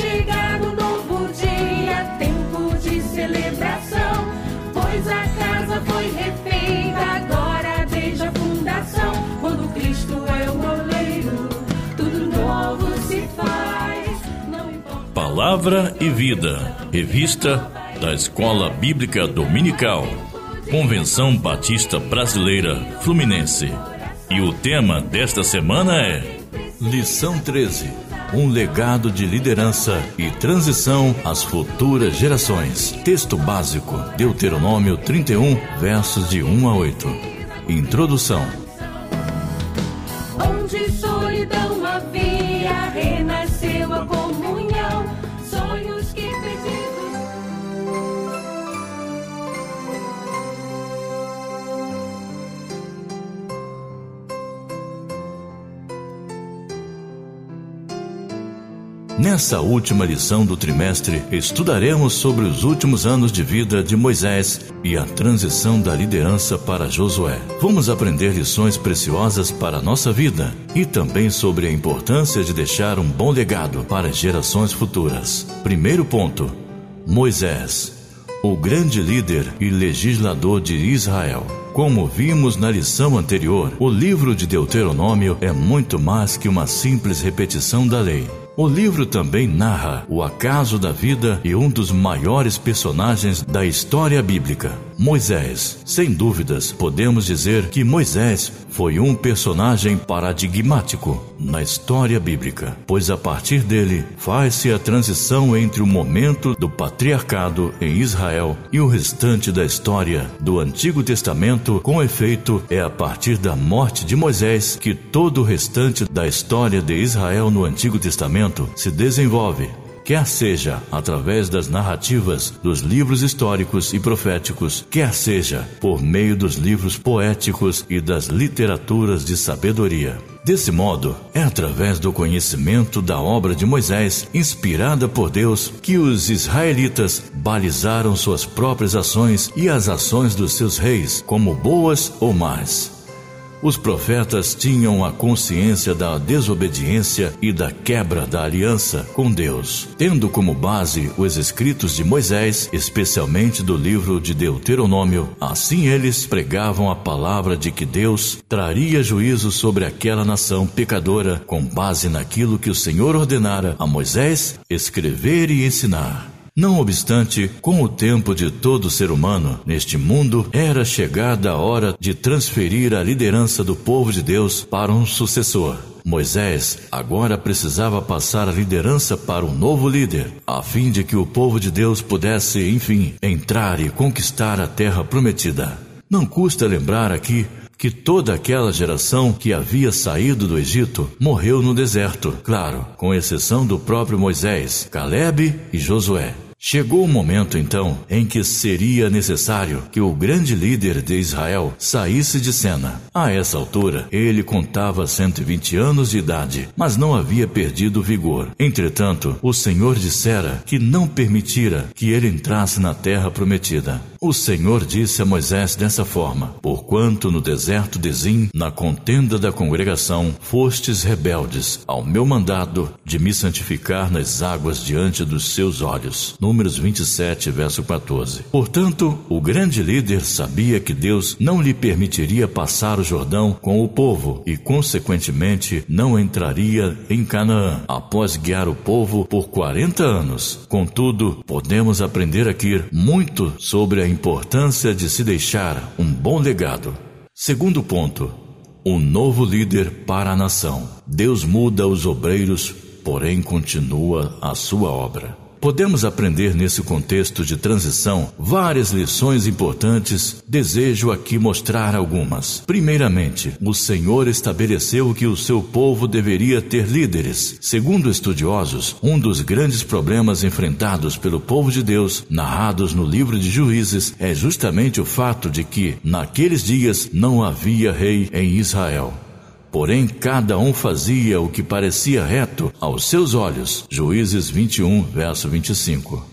chegado um novo dia, tempo de celebração, pois a casa foi refeita agora desde a fundação. Quando Cristo é o oleiro, tudo novo se faz. Não importa. Palavra e Vida, revista da Escola Bíblica Dominical, Convenção Batista Brasileira Fluminense. E o tema desta semana é Lição 13: Um legado de liderança e transição às futuras gerações. Texto básico: Deuteronômio 31, versos de 1 a 8. Introdução. Nessa última lição do trimestre, estudaremos sobre os últimos anos de vida de Moisés e a transição da liderança para Josué. Vamos aprender lições preciosas para a nossa vida e também sobre a importância de deixar um bom legado para gerações futuras. Primeiro ponto: Moisés, o grande líder e legislador de Israel. Como vimos na lição anterior, o livro de Deuteronômio é muito mais que uma simples repetição da lei. O livro também narra o acaso da vida e um dos maiores personagens da história bíblica, Moisés. Sem dúvidas, podemos dizer que Moisés foi um personagem paradigmático na história bíblica, pois a partir dele faz-se a transição entre o momento do patriarcado em Israel e o restante da história do Antigo Testamento. Com efeito, é a partir da morte de Moisés que todo o restante da história de Israel no Antigo Testamento se desenvolve, quer seja através das narrativas dos livros históricos e proféticos, quer seja por meio dos livros poéticos e das literaturas de sabedoria. Desse modo, é através do conhecimento da obra de Moisés, inspirada por Deus, que os israelitas balizaram suas próprias ações e as ações dos seus reis, como boas ou más. Os profetas tinham a consciência da desobediência e da quebra da aliança com Deus, tendo como base os escritos de Moisés, especialmente do livro de Deuteronômio. Assim eles pregavam a palavra de que Deus traria juízo sobre aquela nação pecadora com base naquilo que o Senhor ordenara a Moisés escrever e ensinar. Não obstante, com o tempo de todo ser humano neste mundo, era chegada a hora de transferir a liderança do povo de Deus para um sucessor. Moisés agora precisava passar a liderança para um novo líder, a fim de que o povo de Deus pudesse, enfim, entrar e conquistar a terra prometida. Não custa lembrar aqui que toda aquela geração que havia saído do Egito morreu no deserto, claro, com exceção do próprio Moisés, Caleb e Josué. Chegou o momento, então, em que seria necessário que o grande líder de Israel saísse de cena. A essa altura, ele contava 120 anos de idade, mas não havia perdido vigor. Entretanto, o Senhor dissera que não permitira que ele entrasse na terra prometida. O Senhor disse a Moisés dessa forma: Porquanto no deserto de Zim, na contenda da congregação, fostes rebeldes ao meu mandado de me santificar nas águas diante dos seus olhos. Números 27, verso 14. Portanto, o grande líder sabia que Deus não lhe permitiria passar o Jordão com o povo e, consequentemente, não entraria em Canaã após guiar o povo por 40 anos. Contudo, podemos aprender aqui muito sobre a importância de se deixar um bom legado. Segundo ponto, um novo líder para a nação. Deus muda os obreiros, porém continua a sua obra. Podemos aprender nesse contexto de transição várias lições importantes. Desejo aqui mostrar algumas. Primeiramente, o Senhor estabeleceu que o seu povo deveria ter líderes. Segundo estudiosos, um dos grandes problemas enfrentados pelo povo de Deus, narrados no livro de Juízes, é justamente o fato de que, naqueles dias, não havia rei em Israel. Porém, cada um fazia o que parecia reto aos seus olhos. Juízes 21, verso 25.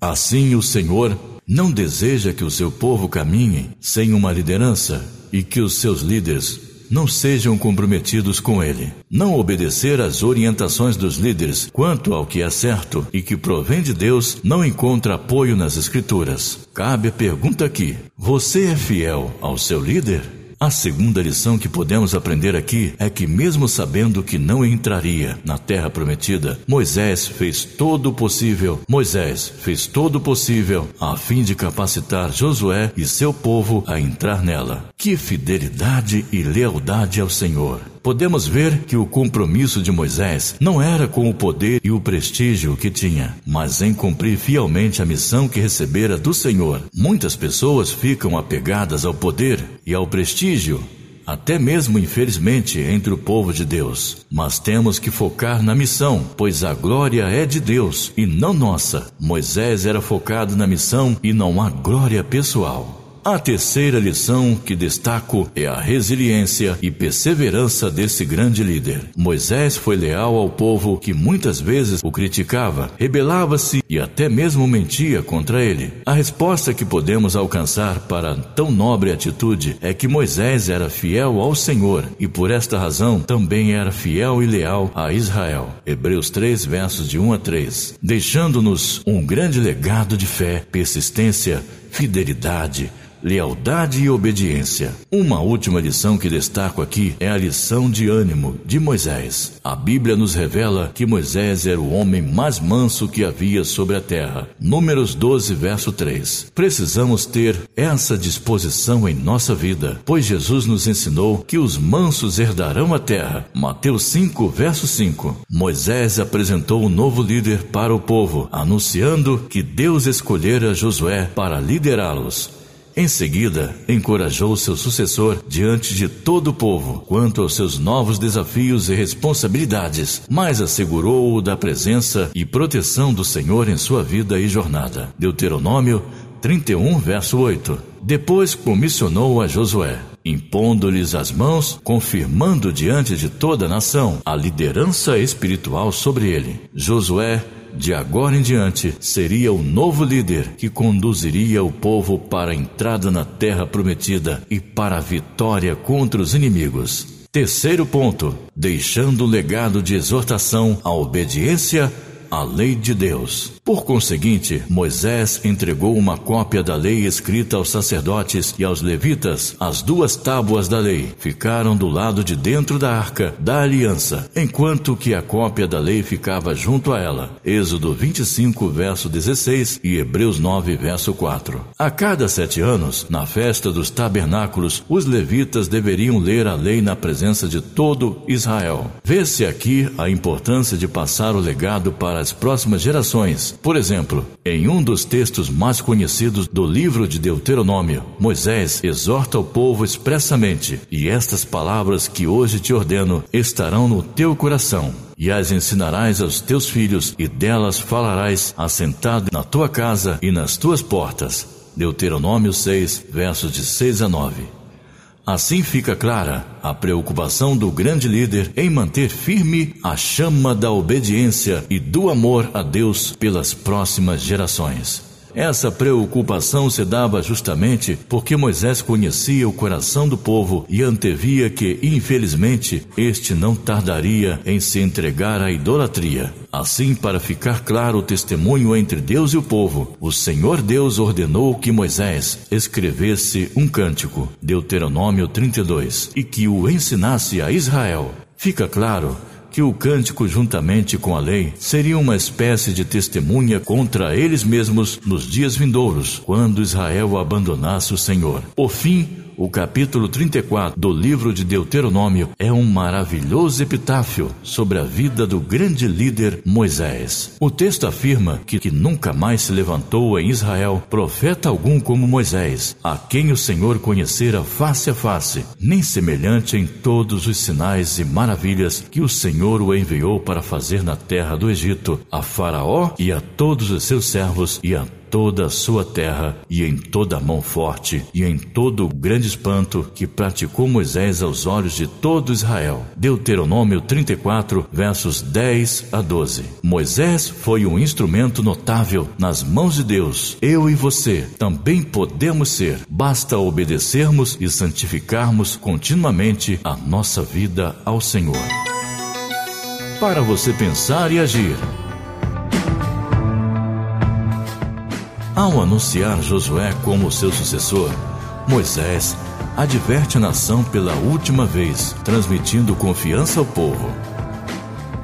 Assim, o Senhor não deseja que o seu povo caminhe sem uma liderança e que os seus líderes não sejam comprometidos com ele. Não obedecer às orientações dos líderes quanto ao que é certo e que provém de Deus não encontra apoio nas Escrituras. Cabe a pergunta aqui: você é fiel ao seu líder? A segunda lição que podemos aprender aqui é que, mesmo sabendo que não entraria na terra prometida, Moisés fez todo o possível. Moisés fez todo o possível a fim de capacitar Josué e seu povo a entrar nela. Que fidelidade e lealdade ao Senhor! Podemos ver que o compromisso de Moisés não era com o poder e o prestígio que tinha, mas em cumprir fielmente a missão que recebera do Senhor. Muitas pessoas ficam apegadas ao poder e ao prestígio, até mesmo infelizmente entre o povo de Deus. Mas temos que focar na missão, pois a glória é de Deus e não nossa. Moisés era focado na missão e não há glória pessoal. A terceira lição que destaco é a resiliência e perseverança desse grande líder. Moisés foi leal ao povo que muitas vezes o criticava, rebelava-se e até mesmo mentia contra ele. A resposta que podemos alcançar para tão nobre atitude é que Moisés era fiel ao Senhor e por esta razão também era fiel e leal a Israel. Hebreus 3, versos de 1 a 3. Deixando-nos um grande legado de fé, persistência, fidelidade, lealdade e obediência. Uma última lição que destaco aqui é a lição de ânimo de Moisés. A Bíblia nos revela que Moisés era o homem mais manso que havia sobre a terra. Números 12, verso 3. Precisamos ter essa disposição em nossa vida, pois Jesus nos ensinou que os mansos herdarão a terra. Mateus 5, verso 5. Moisés apresentou um novo líder para o povo, anunciando que Deus escolhera Josué para liderá-los. Em seguida, encorajou seu sucessor diante de todo o povo quanto aos seus novos desafios e responsabilidades, mas assegurou-o da presença e proteção do Senhor em sua vida e jornada. Deuteronômio 31, verso 8. Depois comissionou a Josué, impondo-lhes as mãos, confirmando diante de toda a nação a liderança espiritual sobre ele. Josué de agora em diante, seria o novo líder que conduziria o povo para a entrada na terra prometida e para a vitória contra os inimigos. Terceiro ponto: deixando o legado de exortação à obediência à lei de Deus. Por conseguinte, Moisés entregou uma cópia da lei escrita aos sacerdotes e aos levitas. As duas tábuas da lei ficaram do lado de dentro da arca da aliança, enquanto que a cópia da lei ficava junto a ela. Êxodo 25, verso 16 e Hebreus 9, verso 4. A cada sete anos, na festa dos tabernáculos, os levitas deveriam ler a lei na presença de todo Israel. Vê-se aqui a importância de passar o legado para as próximas gerações por exemplo, em um dos textos mais conhecidos do livro de Deuteronômio, Moisés exorta o povo expressamente: E estas palavras que hoje te ordeno estarão no teu coração e as ensinarás aos teus filhos, e delas falarás assentado na tua casa e nas tuas portas. Deuteronômio 6, versos de 6 a 9. Assim fica clara a preocupação do grande líder em manter firme a chama da obediência e do amor a Deus pelas próximas gerações. Essa preocupação se dava justamente porque Moisés conhecia o coração do povo e antevia que, infelizmente, este não tardaria em se entregar à idolatria. Assim, para ficar claro o testemunho entre Deus e o povo, o Senhor Deus ordenou que Moisés escrevesse um cântico, Deuteronômio 32, e que o ensinasse a Israel. Fica claro que o cântico, juntamente com a lei, seria uma espécie de testemunha contra eles mesmos nos dias vindouros, quando Israel abandonasse o Senhor. Por fim, o capítulo 34 do livro de Deuteronômio é um maravilhoso epitáfio sobre a vida do grande líder Moisés. O texto afirma que, que nunca mais se levantou em Israel profeta algum como Moisés, a quem o Senhor conhecera face a face, nem semelhante em todos os sinais e maravilhas que o Senhor o enviou para fazer na terra do Egito, a Faraó e a todos os seus servos e a toda a sua terra e em toda a mão forte e em todo o grande espanto que praticou Moisés aos olhos de todo Israel. Deuteronômio 34, versos 10 a 12. Moisés foi um instrumento notável nas mãos de Deus. Eu e você também podemos ser. Basta obedecermos e santificarmos continuamente a nossa vida ao Senhor. Para você pensar e agir. Ao anunciar Josué como seu sucessor, Moisés adverte a nação pela última vez, transmitindo confiança ao povo.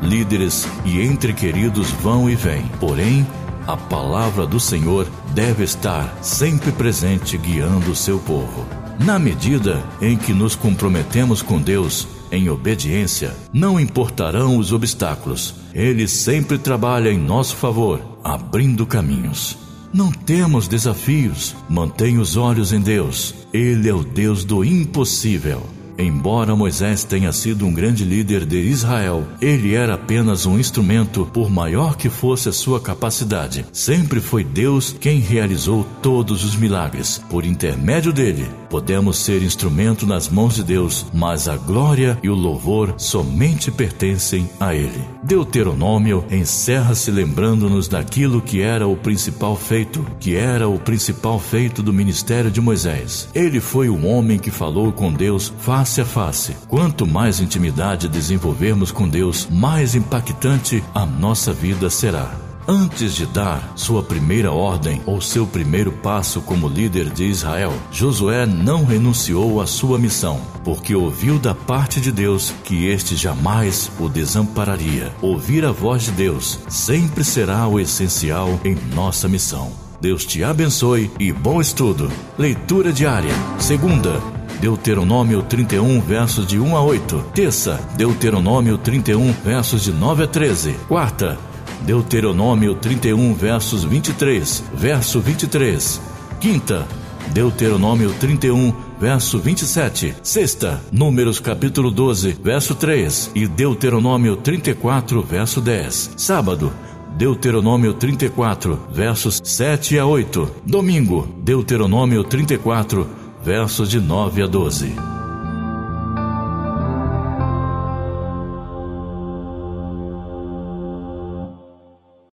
Líderes e entre queridos vão e vêm, porém, a palavra do Senhor deve estar sempre presente guiando o seu povo. Na medida em que nos comprometemos com Deus em obediência, não importarão os obstáculos, Ele sempre trabalha em nosso favor, abrindo caminhos. Não temos desafios. Mantenha os olhos em Deus. Ele é o Deus do impossível. Embora Moisés tenha sido um grande líder de Israel, ele era apenas um instrumento, por maior que fosse a sua capacidade. Sempre foi Deus quem realizou todos os milagres. Por intermédio dele, podemos ser instrumento nas mãos de Deus, mas a glória e o louvor somente pertencem a ele. Deuteronômio encerra-se lembrando-nos daquilo que era o principal feito, que era o principal feito do ministério de Moisés. Ele foi o homem que falou com Deus face a face. Quanto mais intimidade desenvolvermos com Deus, mais impactante a nossa vida será. Antes de dar sua primeira ordem ou seu primeiro passo como líder de Israel, Josué não renunciou à sua missão, porque ouviu da parte de Deus que este jamais o desampararia. Ouvir a voz de Deus sempre será o essencial em nossa missão. Deus te abençoe e bom estudo. Leitura diária. Segunda, Deuteronômio 31, versos de 1 a 8. Terça, Deuteronômio 31, versos de 9 a 13. Quarta, Deuteronômio 31, versos 23, verso 23. Quinta, Deuteronômio 31, verso 27. Sexta, Números capítulo 12, verso 3 e Deuteronômio 34, verso 10. Sábado, Deuteronômio 34, versos 7 a 8. Domingo, Deuteronômio 34, versos de 9 a 12.